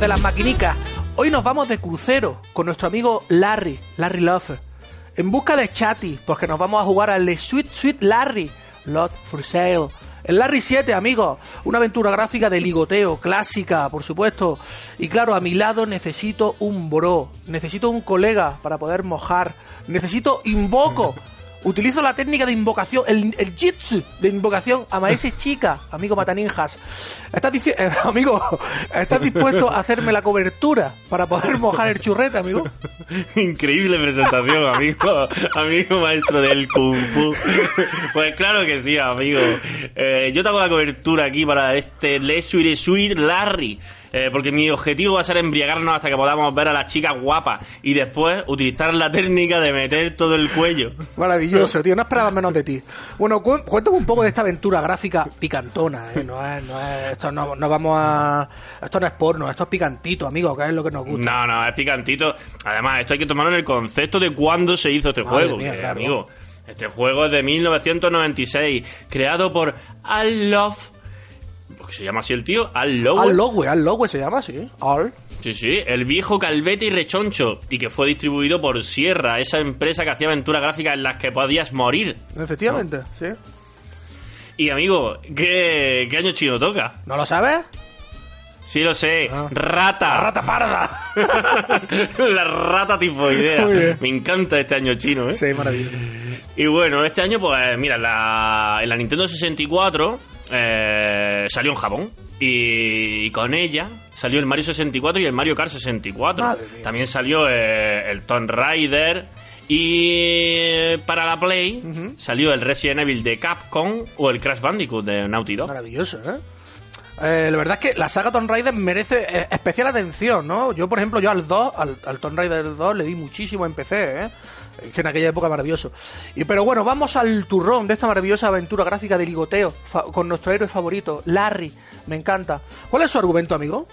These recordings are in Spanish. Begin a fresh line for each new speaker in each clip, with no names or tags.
De las maquinicas, hoy nos vamos de crucero con nuestro amigo Larry, Larry Love, en busca de Chatty, porque nos vamos a jugar al Sweet Sweet Larry, Lot for Sale. El Larry 7, amigos, una aventura gráfica de ligoteo, clásica, por supuesto. Y claro, a mi lado necesito un bro, necesito un colega para poder mojar, necesito invoco. Utilizo la técnica de invocación, el, el jitsu de invocación a maese chica, amigo Mataninjas. ¿Estás dici- eh, amigo, ¿estás dispuesto a hacerme la cobertura para poder mojar el churrete, amigo?
Increíble presentación, amigo, amigo maestro del Kung Fu. Pues claro que sí, amigo. Eh, yo te hago la cobertura aquí para este Le Suire Sweet Larry. eh, porque mi objetivo va a ser embriagarnos hasta que podamos ver a las chicas guapas y después utilizar la técnica de meter todo el cuello.
Maravilloso, tío, no esperaba menos de ti. Bueno, cu- cuéntame un poco de esta aventura gráfica picantona, ¿eh? No es, no es, esto no, no vamos a... Esto no es porno, esto es picantito, amigo, que es lo que nos gusta.
No, no, es picantito. Además, esto hay que tomarlo en el concepto de cuándo se hizo este
Madre
juego.
mía,
que,
claro.
Amigo, este juego es de 1996, creado por Al Love. Porque Se llama así el tío, Al Love.
Al Lowe, Al Lowe se llama, sí. Al.
Sí, sí, el viejo calvete y rechoncho. Y que fue distribuido por Sierra, esa empresa que hacía aventuras gráficas en las que podías morir.
Efectivamente, sí.
Y amigo, ¿qué, qué año chino toca?
¿No lo sabes?
Sí lo sé,
Ah.
rata.
La rata parda.
La rata tifoidea.
Muy bien.
Me encanta este año chino, ¿eh?
Sí, maravilloso.
Y bueno, este año, pues mira, la, en la Nintendo 64 eh, salió en Japón. Y, y con ella salió el Mario 64 y el Mario Kart 64.
Madre mía.
También salió eh, el Tomb Raider. Y para la Play salió el Resident Evil de Capcom o el Crash Bandicoot de Naughty Dog.
Maravilloso, ¿eh? Eh, la verdad es que la saga Tomb Raider merece eh, especial atención, ¿no? Yo, por ejemplo, yo al 2, al, al Tomb Raider 2 le di muchísimo en PC, ¿eh? Que en aquella época maravilloso. Y, pero bueno, vamos al turrón de esta maravillosa aventura gráfica de ligoteo con nuestro héroe favorito, Larry. Me encanta. ¿Cuál es su argumento, amigo?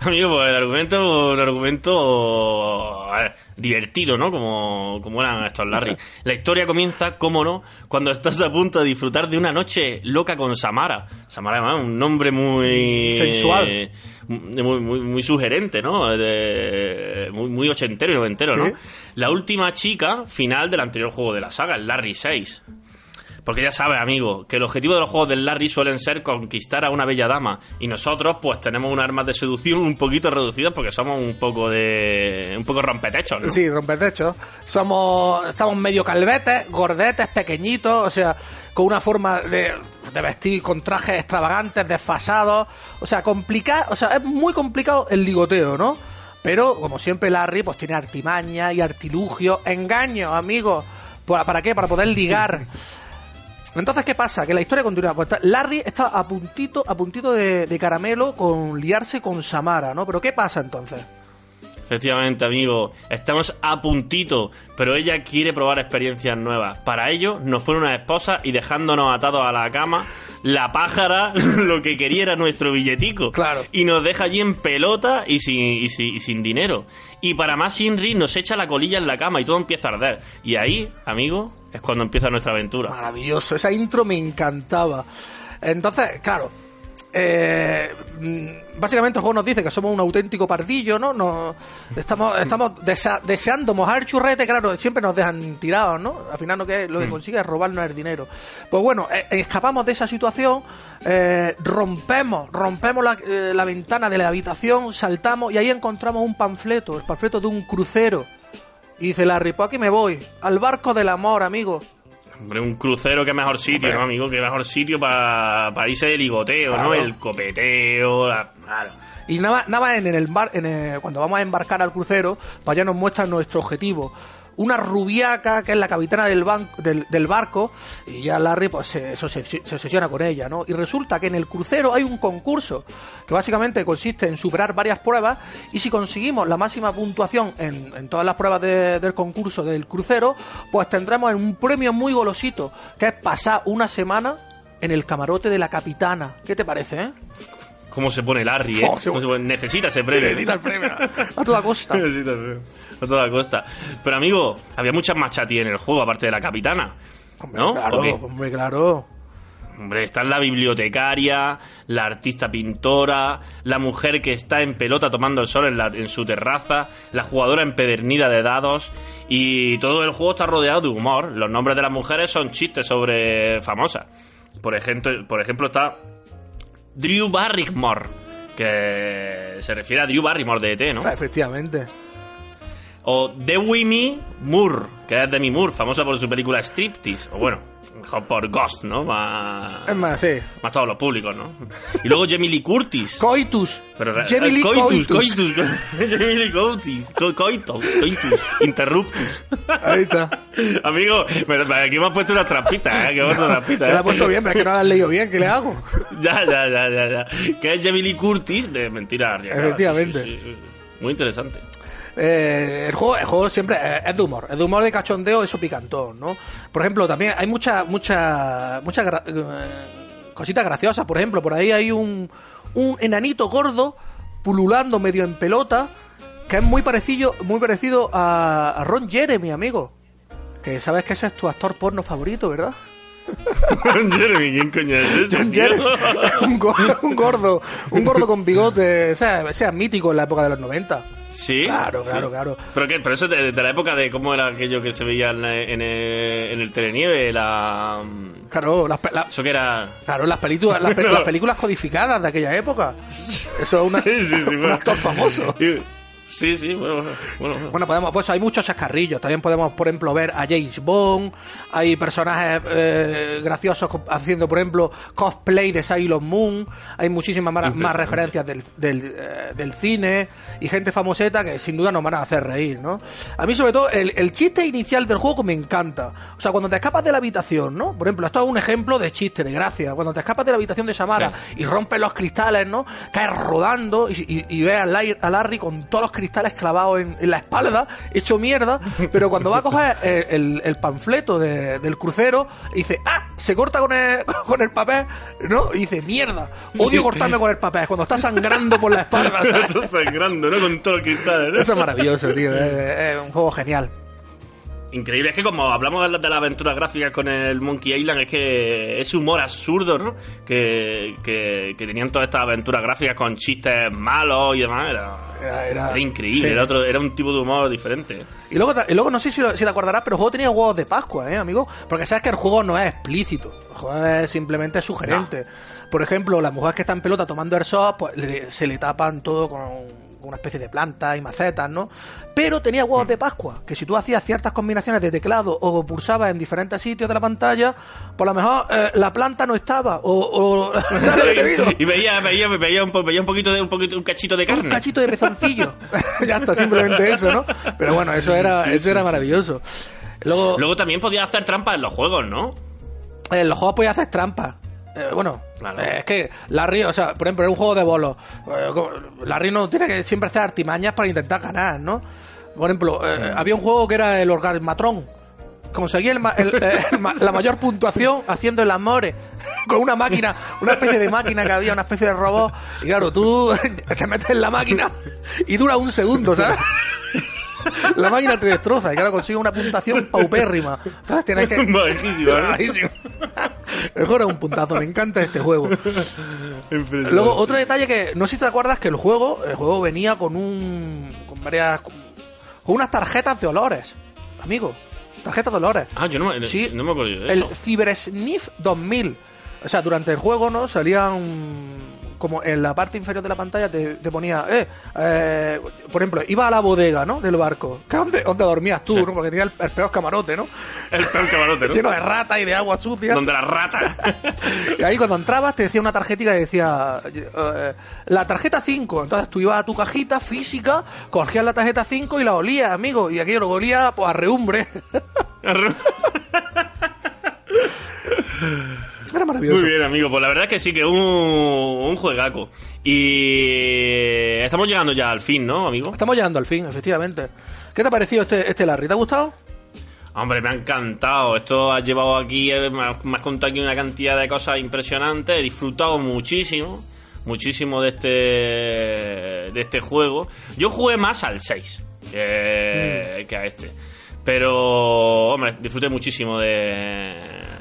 Amigo, pues el argumento, un argumento ver, divertido, ¿no? Como, como eran estos Larry. La historia comienza, cómo no, cuando estás a punto de disfrutar de una noche loca con Samara. Samara, además, un nombre muy...
Sensual.
Muy, muy, muy sugerente, ¿no? De- muy, muy ochentero y noventero,
Sí.
¿no? La última chica final del anterior juego de la saga, el Larry 6. Porque ya sabes, amigo, que el objetivo de los juegos del Larry suelen ser conquistar a una bella dama. Y nosotros, pues, tenemos unas armas de seducción un poquito reducidas porque somos un poco de. un poco rompetechos, ¿no?
Sí, rompetechos. Somos, estamos medio calvetes, gordetes, pequeñitos, o sea, con una forma de, de vestir con trajes extravagantes, desfasados. O sea, complicado, o sea, es muy complicado el ligoteo, ¿no? Pero, como siempre, Larry, pues tiene artimaña y artilugio, engaño, amigos. ¿Para, ¿Para qué? Para poder ligar. Entonces, ¿qué pasa? Que la historia continúa. Pues Larry está a puntito, a puntito de, de caramelo con liarse con Samara, ¿no? Pero ¿qué pasa entonces?
Efectivamente, amigo, estamos a puntito, pero ella quiere probar experiencias nuevas. Para ello, nos pone una esposa y dejándonos atados a la cama, la pájara lo que quería era nuestro billetico.
Claro.
Y nos deja allí en pelota y sin, y sin, y sin dinero. Y para más Inri nos echa la colilla en la cama y todo empieza a arder. Y ahí, amigo, es cuando empieza nuestra aventura.
Maravilloso, esa intro me encantaba. Entonces, claro, eh, mm, básicamente el juego nos dice que somos un auténtico pardillo, ¿no? Nos, estamos estamos desa- deseando mojar el churrete, claro, siempre nos dejan tirados, ¿no? Al final lo que, lo que consigue es robarnos el dinero. Pues bueno, eh, escapamos de esa situación, eh, rompemos, rompemos la, eh, la ventana de la habitación, saltamos y ahí encontramos un panfleto, el panfleto de un crucero. Y dice Larry, pues aquí me voy, al barco del amor, amigo.
Hombre, un crucero, qué mejor sitio,
Hombre.
¿no, amigo? Qué mejor sitio para irse de ligoteo,
Claro.
¿no? El copeteo, la... claro.
Y nada, nada más en el bar, en el- cuando vamos a embarcar al crucero, pues ya nos muestran nuestro objetivo. Una rubiaca que es la capitana del, ban- del, barco, y ya Larry pues se, se, obsesi- se obsesiona con ella, ¿no? Y resulta que en el crucero hay un concurso que básicamente consiste en superar varias pruebas, y si conseguimos la máxima puntuación en, en todas las pruebas de- del concurso del crucero, pues tendremos un premio muy golosito, que es pasar una semana en el camarote de la capitana. ¿Qué te parece, eh?
¿Cómo se pone Larry, eh?
Oh.
Necesita ese premio.
Necesita el premio. A toda costa.
Necesita el premio. A toda costa. Pero, amigo, había muchas más chatis en el juego, aparte de la capitana. ¿No?
Claro, hombre, claro.
Hombre, está la bibliotecaria, la artista pintora, la mujer que está en pelota tomando el sol en, la- en su terraza, la jugadora empedernida de dados y todo el juego está rodeado de humor. Los nombres de las mujeres son chistes sobre famosas. Por ejemplo, por ejemplo está Drew Barrymore, que se refiere a Drew Barrymore de ET, ¿no?
Efectivamente.
O Demi Moore, que es Demi Moore, famosa por su película Striptease. O bueno, mejor por Ghost, ¿no? Más,
Es más, sí.
más todos los públicos, ¿no? Y luego Jamie Lee Curtis.
Coitus.
Pero,
Jamie
eh,
Lee
coitus,
Coitus.
coitus, co- Jamie Lee Curtis. Co- coitus, coitus, interruptus.
Ahí está.
Amigo, aquí me has puesto una trampita, ¿eh? Que me has puesto una trampita,
Te
¿eh?
la he puesto bien, pero es que no la has leído bien. ¿Qué le hago?
Ya, ya, ya, ya, ya. Que es Jamie Lee Curtis de Mentira Arriesgada.
Efectivamente.
Sí, sí, sí. Muy interesante.
Eh, el, juego, el juego siempre es- es de humor, es de humor de cachondeo, eso picantón, ¿no? Por ejemplo, también hay muchas mucha, mucha gra- eh, cositas graciosas. Por ejemplo, por ahí hay un, un enanito gordo pululando medio en pelota que es muy parecido, muy parecido a, a Ron Jeremy, amigo. Que sabes que ese es tu actor porno favorito, ¿verdad?
Jeremy, ¿quién coño es ese?
John? Jeremy, un, go- un gordo, un gordo con bigote, o sea, sea mítico en la época de los 90.
Sí.
Claro, claro,
Sí.
claro.
Pero, qué? Pero eso de, de la época de cómo era aquello que se veía en, en el, en el telenieve, la.
Claro, las, la-
Eso que era.
Claro, las películas, las, pe- las películas codificadas de aquella época. Eso es una,
Sí, sí,
un actor famoso.
Sí, sí, bueno, bueno.
Bueno, podemos, pues hay muchos chascarrillos. También podemos, por ejemplo, ver a James Bond. Hay personajes eh, graciosos haciendo, por ejemplo, cosplay de Sailor Moon. Hay muchísimas más, referencias del, del, eh, del cine y gente famoseta que sin duda nos van a hacer reír, ¿no? A mí, sobre todo, el, el chiste inicial del juego me encanta. O sea, cuando te escapas de la habitación, ¿no? Por ejemplo, esto es un ejemplo de chiste, de gracia. Cuando te escapas de la habitación de Samara y rompes los cristales, ¿no? Caes rodando y, y, y ves a Larry con todos los cristales clavados en, en la espalda, hecho mierda, pero cuando va a coger el, el- el panfleto de- del crucero, dice, ¡ah! Se corta con el, con el papel, ¿no? Y dice, ¡mierda! Odio
Sí.
cortarme con el papel, cuando está sangrando por la espalda.
Está sangrando, ¿no? Con todo el cristal, ¿no?
Eso es maravilloso, tío. Es, es un juego genial.
Increíble, es que como hablamos de la- de las aventuras gráficas con el Monkey Island, es que ese humor absurdo, ¿no? Que, que, que tenían todas estas aventuras gráficas con chistes malos y demás, era,
Era, era-
era increíble,
sí.
era, otro, era un tipo de humor diferente.
Y luego, y luego no sé si, lo- si te acordarás, pero el juego tenía huevos de Pascua, ¿eh, amigo? Porque sabes que el juego no es explícito. El juego es simplemente sugerente. Por ejemplo, las mujeres que están en pelota tomando airsoft, pues le- se le tapan todo con una especie de plantas y macetas, ¿no? Pero tenía huevos de Pascua, que si tú hacías ciertas combinaciones de teclado o pulsabas en diferentes sitios de la pantalla, por lo mejor eh, la planta no estaba. O, o ¿sabes lo que te digo?
y veía, veía, veía, un, po- veía un poquito de un poquito un cachito de carne.
Un cachito de pezoncillo. ya está, simplemente eso, ¿no? Pero bueno, eso era,
Sí,
eso
sí,
era maravilloso. Luego,
Luego también podías hacer trampas en los juegos, ¿no?
en los juegos podías hacer trampas. Eh, bueno,
Claro.
eh, es que Larry, o sea, por ejemplo, en un juego de bolos, eh, Larry no tiene que siempre hacer artimañas para intentar ganar, ¿no? Por ejemplo,
Mm.
eh, había un juego que era el orgasmatrón. Conseguía el ma- el- eh, el la mayor puntuación haciendo el amore con una máquina, una especie de máquina que había, una especie de robot. Y claro, tú te metes en la máquina y dura un segundo, ¿sabes? La máquina te destroza y claro, consigue una puntuación paupérrima. Entonces tienes que... El juego era un puntazo, me encanta este juego. Luego, otro detalle que no sé si te acuerdas que el juego, el juego venía con un. con varias. con unas tarjetas de olores, amigo. Tarjetas de olores.
Ah, yo no, me-
Sí,
no me acuerdo de
El
eso.
CyberSniff 2000. O sea, durante el juego, ¿no? Salían. Como en la parte inferior de la pantalla te, te ponía, eh, eh, por ejemplo, iba a la bodega, ¿no? Del barco, que es donde, donde dormías tú,
Sí.
¿no? Porque tenía el, el peor camarote, ¿no?
El peor camarote, ¿no?
Lleno de rata y de agua sucia.
Donde la rata.
Y ahí cuando entrabas te decía una tarjetita que decía eh, la tarjeta 5. Entonces tú ibas a tu cajita física, cogías la tarjeta 5 y la olías, amigo. Y aquello lo olía pues, a reumbre. Era maravilloso.
Muy bien, amigo. Pues la verdad es que sí, que un, un juegaco. Y estamos llegando ya al fin, ¿no, amigo?
Estamos llegando al fin, efectivamente. ¿Qué te ha parecido este, este Larry? ¿Te ha gustado?
Hombre, me ha encantado. Esto has llevado aquí, eh, me has, me has contado aquí una cantidad de cosas impresionantes. He disfrutado muchísimo, muchísimo de este, de este juego. Yo jugué más al 6 que, que a este. Pero, hombre, disfruté muchísimo de...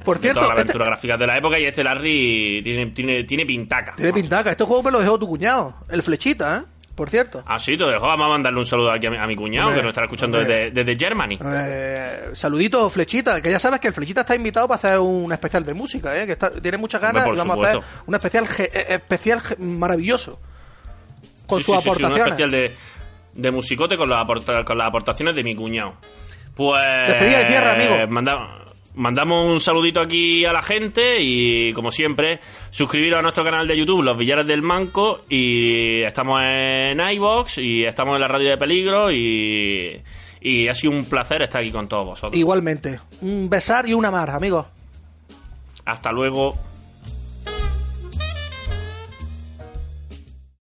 Por
de
cierto,
todas las
este-
aventuras gráficas de la época y este Larry tiene, tiene, tiene pintaca.
Tiene pintaca. Este juego me lo dejó tu cuñado. El flechita, ¿eh? Por cierto.
Ah, sí, te dejo. Vamos a mandarle un saludo aquí a mi, a mi cuñado,
Hombre,
que nos estará escuchando desde, desde Germany.
Eh, saludito, Flechita, que ya sabes que el Flechita está invitado para hacer un especial de música, ¿eh? que está- tiene muchas ganas
Hombre,
y vamos a hacer un especial ge- eh, especial maravilloso con
Sí,
sus
sí, sí, sí,
aportaciones.
un especial de, de musicote con, las aporta- con las aportaciones de mi cuñado. Pues.
Despedida y cierre, amigo.
manda- mandamos un saludito aquí a la gente y, como siempre, suscribiros a nuestro canal de YouTube, Los Villares del Manco. Y estamos en iBox y estamos en la radio de peligro. Y, y ha sido un placer estar aquí con todos vosotros.
Igualmente. Un besar y una mar, amigos.
Hasta luego.